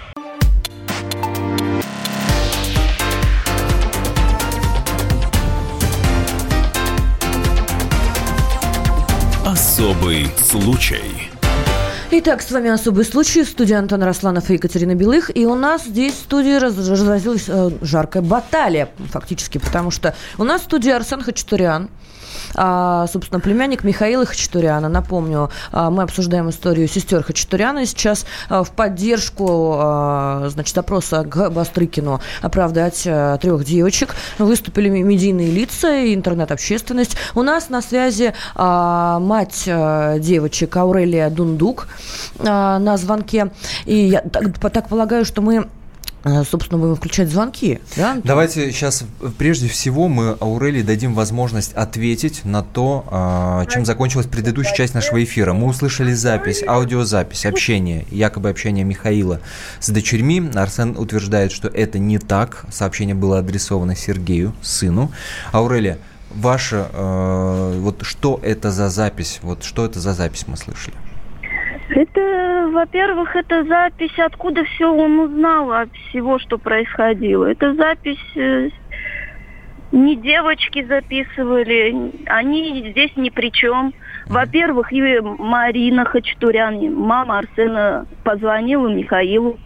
Особый случай. Итак, с вами «Особый случай». Студия Антон Росланов и Екатерина Белых. И у нас здесь в студии разразилась э, жаркая баталия, фактически, потому что у нас в студии Арсен Хачатурян, собственно, племянник Михаила Хачатуряна. Напомню, а, мы обсуждаем историю сестер Хачатуряна. Сейчас а, в поддержку, а, значит, опроса к Бастрыкину оправдать а, трех девочек выступили медийные лица и интернет-общественность. У нас на связи а, мать а, девочек Аурелия Дундук а, на звонке. И я так, так полагаю, что мы собственно, будем включать звонки. Да? Давайте сейчас, прежде всего, мы Аурелии дадим возможность ответить на то, а, чем закончилась предыдущая часть нашего эфира. Мы услышали запись, аудиозапись, общение, якобы общение Михаила с дочерьми. Арсен утверждает, что это не так. Сообщение было адресовано Сергею, сыну. Аурелия, ваша, э, вот что это за запись? Вот что это за запись мы слышали? Это, во-первых, это запись, откуда все он узнал от всего, что происходило. Это запись э, не девочки записывали, они здесь ни при чем. Во-первых, и Марина Хачатурян, мама Арсена, позвонила Михаилу,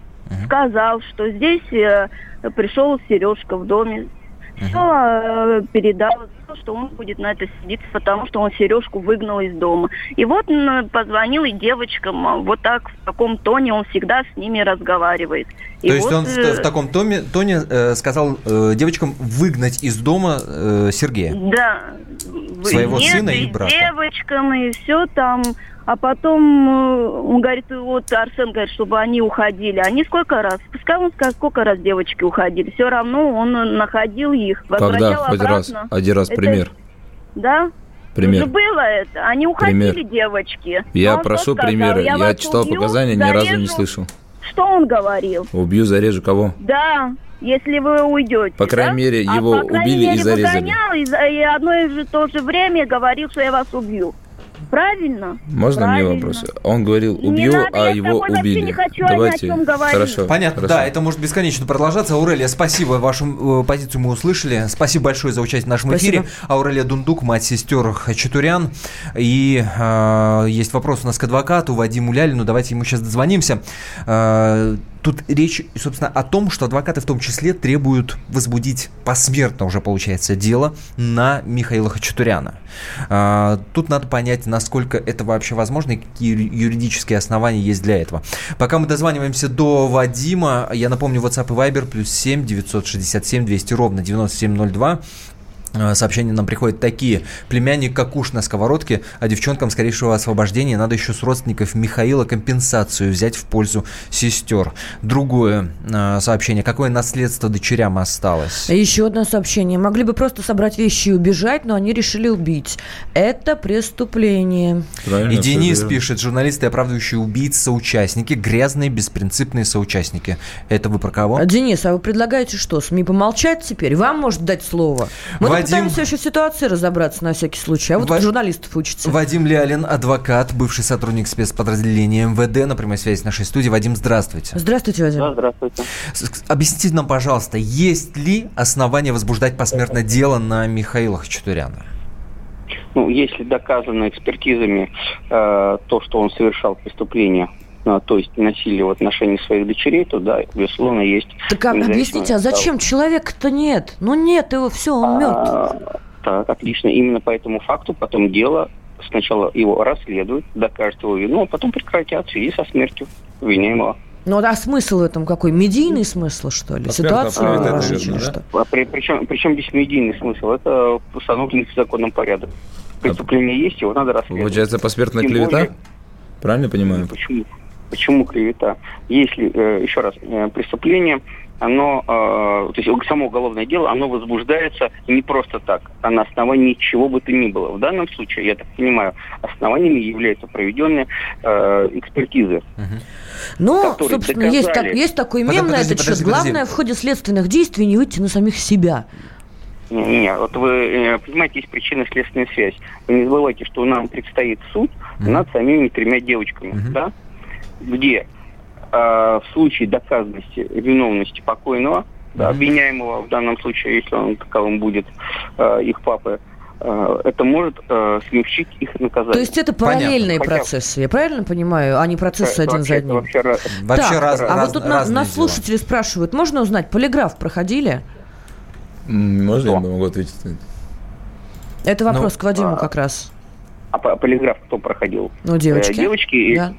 сказал, что здесь э, пришел Сережка в доме, все э, передал, что он будет на это сидеть, потому что он Сережку выгнал из дома. И вот он позвонил и девочкам, а, вот так, в таком тоне он всегда с ними разговаривает. И То вот, есть он э... в таком тоне, тоне э, сказал э, девочкам выгнать из дома э, Сергея? Да. Своего Нет, сына и брата. девочкам, и все там а потом э, он говорит, вот Арсен говорит, чтобы они уходили. Они сколько раз? Пускай он скажет, сколько раз девочки уходили. Все равно он находил их, Когда? Хоть раз. Один раз это, пример. Да? Пример. Уже было это. Они уходили, пример. девочки. Я прошу сказал, примеры. Я, я читал убью, показания, зарежу. ни разу не слышал. Что он говорил? Убью, зарежу кого? Да, если вы уйдете. По крайней да? мере, а его а, по убили мере, и зарезали. Выгонял, и, и одно и же то же время говорил, что я вас убью. Правильно? Можно Правильно. мне вопрос? Он говорил, убью, надо, а его убили. Не хочу Давайте. О Хорошо. Понятно, хорошо. да, это может бесконечно продолжаться. Аурелия, спасибо, вашу э, позицию мы услышали. Спасибо большое за участие в нашем спасибо. эфире. Аурелия Дундук, мать сестер Хачатурян. И э, есть вопрос у нас к адвокату Вадиму Лялину. Давайте ему сейчас дозвонимся. Э, Тут речь, собственно, о том, что адвокаты в том числе требуют возбудить посмертно уже, получается, дело на Михаила Хачатуряна. А, тут надо понять, насколько это вообще возможно и какие юридические основания есть для этого. Пока мы дозваниваемся до Вадима, я напомню, WhatsApp и Viber плюс 7 967 200 ровно 9702. Э, сообщения нам приходят такие. Племянник как уж на сковородке, а девчонкам скорейшего освобождения надо еще с родственников Михаила компенсацию взять в пользу сестер. Другое э, сообщение. Какое наследство дочерям осталось? Еще одно сообщение. Могли бы просто собрать вещи и убежать, но они решили убить. Это преступление. Правильно, и Денис верно. пишет, журналисты, оправдывающие убийц, соучастники, грязные, беспринципные соучастники. Это вы про кого? Денис, а вы предлагаете что, СМИ помолчать теперь? Вам может дать слово? Мы Вадим... пытаемся еще в ситуации разобраться на всякий случай, а вот Ва... журналистов учится. Вадим Лялин, адвокат, бывший сотрудник спецподразделения МВД на прямой связи с нашей студией. Вадим, здравствуйте. Здравствуйте, Вадим. Да, здравствуйте. Объясните нам, пожалуйста, есть ли основания возбуждать посмертное дело на Михаила Хачатуряна? Ну, если доказано экспертизами э, то, что он совершал преступление, то есть насилие в отношении своих дочерей, то да, безусловно, есть. Так а, объясните, а зачем человека-то нет? Ну нет, его все, он мертв. А, так, отлично. Именно по этому факту потом дело сначала его расследуют, докажут его вину, а потом прекратят в связи со смертью обвиняемого. Ну, а смысл в этом какой? Медийный смысл, что ли? Ситуация а, наверное, что? А при, причем, причем здесь медийный смысл? Это установленный в законном порядке. Преступление есть, его надо расследовать. Получается, посмертная клевета? Более, Правильно понимаю? Почему? Почему клевета? Если, э, еще раз, э, преступление оно, э, то есть само уголовное дело, оно возбуждается не просто так, а на основании чего бы то ни было. В данном случае, я так понимаю, основаниями являются проведенные э, экспертизы. Ну, собственно, доказали... есть, так, есть такой мем подожди, на этот счет. Главное в ходе следственных действий не выйти на самих себя. Не, не, вот вы понимаете, есть причинно-следственная связь. Вы не забывайте, что нам предстоит суд mm-hmm. над самими тремя девочками, mm-hmm. да, где а, в случае доказанности виновности покойного, да, обвиняемого в данном случае, если он таковым будет, э, их папы, э, это может э, смягчить их наказание. То есть это параллельные Понятно. процессы, я правильно понимаю, а не процессы это, один за одним? Вообще, вообще так, раз, а раз, вот тут на, нас слушатели спрашивают, можно узнать, полиграф проходили? Можно Что? я могу ответить? Это вопрос ну, к Вадиму а, как раз. А полиграф кто проходил? Ну, девочки. Э, девочки да.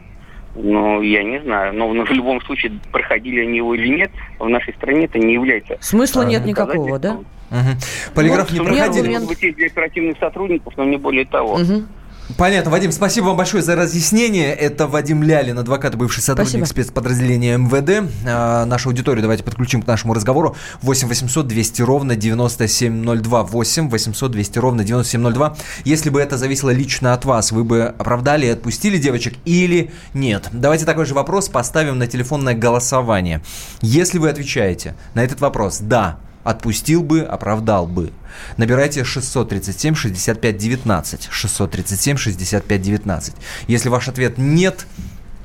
Ну, я не знаю. Но, в любом случае, проходили они его или нет, в нашей стране это не является... Смысла нет никакого, да? Угу. Полиграф ну, не проходили. Может быть, для оперативных сотрудников, но не более того. Угу. Понятно, Вадим, спасибо вам большое за разъяснение. Это Вадим Лялин, адвокат, бывший сотрудник спасибо. спецподразделения МВД. А, нашу аудиторию давайте подключим к нашему разговору. 8 800 200 ровно 9702. 8 800 200 ровно 9702. Если бы это зависело лично от вас, вы бы оправдали и отпустили девочек или нет? Давайте такой же вопрос поставим на телефонное голосование. Если вы отвечаете на этот вопрос «да», отпустил бы, оправдал бы. Набирайте 637 65 19. 637 65 19. Если ваш ответ нет,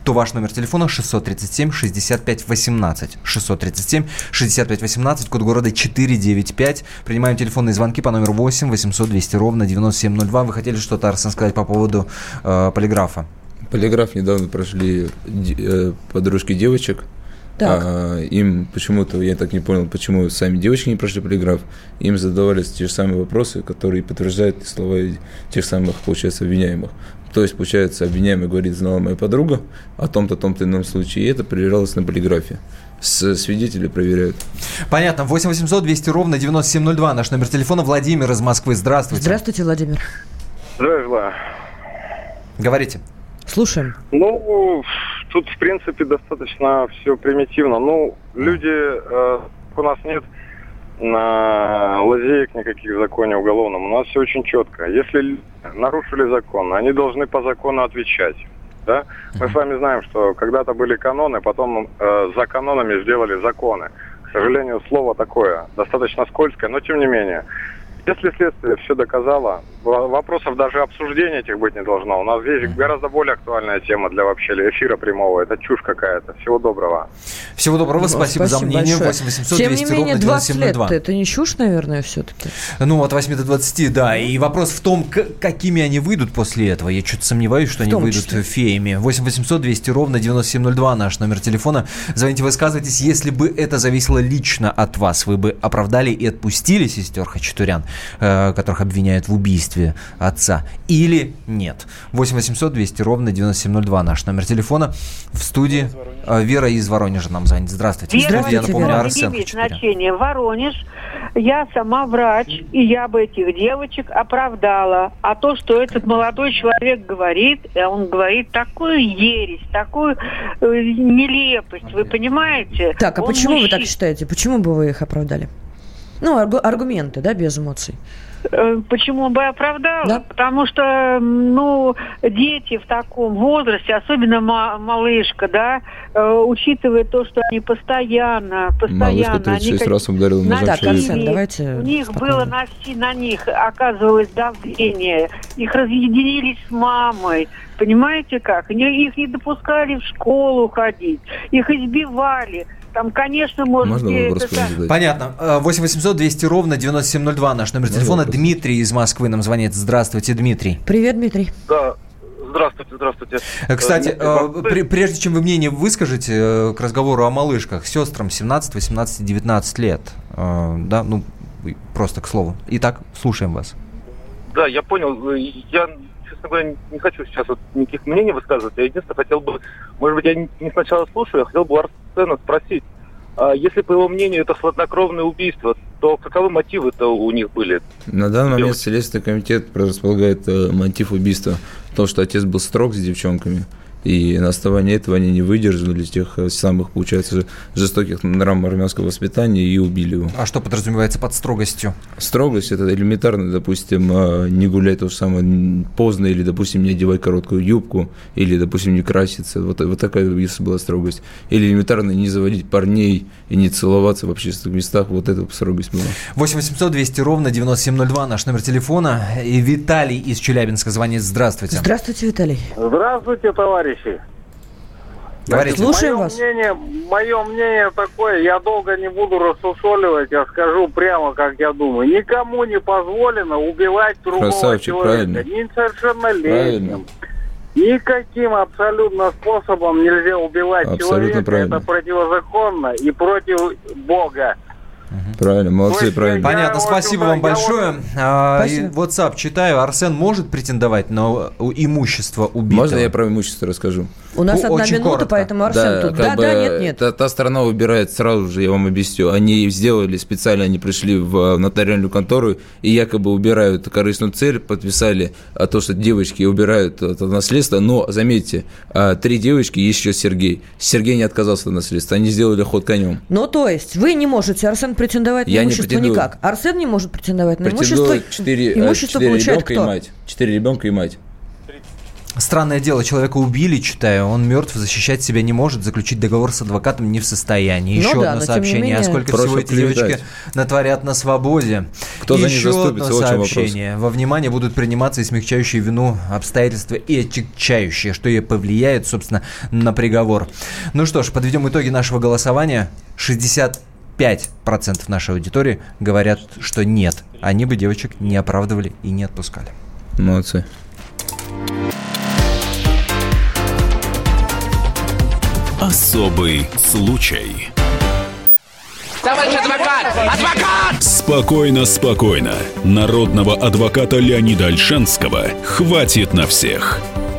то ваш номер телефона 637 65 18. 637 65 18, код города 495. Принимаем телефонные звонки по номеру 8 800 200 ровно 9702. Вы хотели что-то, Арсен, сказать по поводу э, полиграфа? Полиграф недавно прошли э, подружки девочек. Так. А, им почему-то, я так не понял, почему сами девочки не прошли полиграф, им задавались те же самые вопросы, которые подтверждают слова тех самых, получается, обвиняемых. То есть, получается, обвиняемый говорит, знала моя подруга о том-то, том-то ином случае, и это проверялось на полиграфе. С свидетелей проверяют. Понятно. 8 800 200 ровно 9702. Наш номер телефона. Владимир из Москвы. Здравствуйте. Здравствуйте, Владимир. Здравия Говорите. Слушаем. Ну, тут, в принципе, достаточно все примитивно. Ну, люди, э, у нас нет на лазеек никаких в законе уголовном. У нас все очень четко. Если нарушили закон, они должны по закону отвечать. Да? Мы с вами знаем, что когда-то были каноны, потом э, за канонами сделали законы. К сожалению, слово такое, достаточно скользкое, но тем не менее. Если следствие все доказало, вопросов даже обсуждения этих быть не должно. У нас здесь гораздо более актуальная тема для вообще эфира прямого. Это чушь какая-то. Всего доброго. Всего доброго, ну, спасибо, спасибо за мнение. Большое. 800 Тем 200 не менее, 20 лет это не чушь, наверное, все-таки. Ну, от 8 до 20, да. И вопрос в том, какими они выйдут после этого. Я что-то сомневаюсь, что они выйдут числе. феями. 8 800 200 ровно 9702 наш номер телефона. Звоните, высказывайтесь. Если бы это зависело лично от вас, вы бы оправдали и отпустили сестер Хачатурян, э, которых обвиняют в убийстве убийстве отца или нет. 8 800 200 ровно 9702 наш номер телефона. В студии э, Вера из Воронежа нам звонит. Здравствуйте. Вера, Здравствуйте, я напомню, Вера. Арсен. Не значения. Воронеж. Я сама врач, и я бы этих девочек оправдала. А то, что этот молодой человек говорит, э, он говорит такую ересь, такую э, нелепость, вы понимаете? Так, а Он почему вы так мужчина. считаете? Почему бы вы их оправдали? Ну, аргу- аргументы, да, без эмоций. Э, Почему бы оправдала? Потому что, ну, дети в таком возрасте, особенно ма- малышка, да, э, учитывая то, что они постоянно, постоянно, Малышка 36 они раз ударила ножом человека. Арсен, давайте у них спокойно. было на, на них оказывалось давление, их разъединили с мамой, понимаете как? Их не допускали в школу ходить, их избивали. Там, конечно, Можно быть, вопрос это- задать? Понятно. Э, 8 800 200 ровно 9702 наш номер Можно телефона. вопрос? Дмитрий из Москвы нам звонит. Здравствуйте, Дмитрий. Привет, Дмитрий. Да, здравствуйте, здравствуйте. Э, Кстати, Э, э, прежде чем вы мнение выскажете э, к разговору о малышках, сестрам 17, 18, 19 лет, э, да, ну, просто к слову. Итак, слушаем вас. Да, я понял. Э, Я, честно говоря, не хочу сейчас вот никаких мнений высказывать. Я единственное хотел бы, может быть, я не сначала слушаю, я хотел бы Арсена спросить, а если, по его мнению, это хладнокровное убийство, то каковы мотивы-то у них были? На данный момент Следственный комитет располагает э, мотив убийства в том, что отец был строг с девчонками, и на основании этого они не выдержали тех э, самых, получается, же- жестоких нрам армянского воспитания и убили его. А что подразумевается под строгостью? Строгость – это элементарно, допустим, э, не гулять то же самое поздно, или, допустим, не одевать короткую юбку, или, допустим, не краситься. Вот, вот такая, если была строгость. Или элементарно не заводить парней и не целоваться в общественных местах. Вот эта строгость была. 8 800 200 ровно 9702 наш номер телефона. И Виталий из Челябинска звонит. Здравствуйте. Здравствуйте, Виталий. Здравствуйте, товарищи. Говорите. Слушаем мое вас. Мнение, мое мнение такое, я долго не буду рассусоливать, я скажу прямо, как я думаю. Никому не позволено убивать другого Красавчик, человека. правильно. Несовершеннолетним. Правильно. Никаким абсолютно способом нельзя убивать Абсолютно человека. правильно. Это противозаконно и против Бога. Правильно, молодцы, есть правильно. Понятно, спасибо вам большое. А, Спасибо. WhatsApp читаю. Арсен может претендовать на у- имущество убитого? Можно я про имущество расскажу? У нас одна очень минута, коротко. поэтому Арсен тут. как Да, бы да, нет, нет. Та, та сторона выбирает сразу же, я вам объясню. Они сделали специально, они пришли в нотариальную контору и якобы убирают корыстную цель, подписали а, то, что девочки убирают это наследство. Но, заметьте, а, три девочки, есть еще Сергей. Сергей не отказался от наследства, они сделали ход конем. Ну, то есть, вы не можете, Арсен, претендовать на Я не имущество претендую. никак. Арсен не может претендовать на имущество. Претендуют четыре, э, имущество четыре получает ребенка и кто? мать. Четыре ребенка и мать. Странное дело, человека убили, читаю, он мертв, защищать себя не может, заключить договор с адвокатом не в состоянии. Ну Еще да, одно не сообщение. А менее- сколько Проще всего эти клеветать. девочки натворят на свободе? Кто за них Еще заступится, одно сообщение. Во внимание будут приниматься и смягчающие вину обстоятельства и отягчающие, что и повлияет, собственно, на приговор. Ну что ж, подведем итоги нашего голосования. 65% нашей аудитории говорят, что нет. Они бы девочек не оправдывали и не отпускали. Молодцы. Особый случай. Товарищ адвокат! Адвокат! Спокойно, спокойно. Народного адвоката Леонида Альшанского хватит на всех.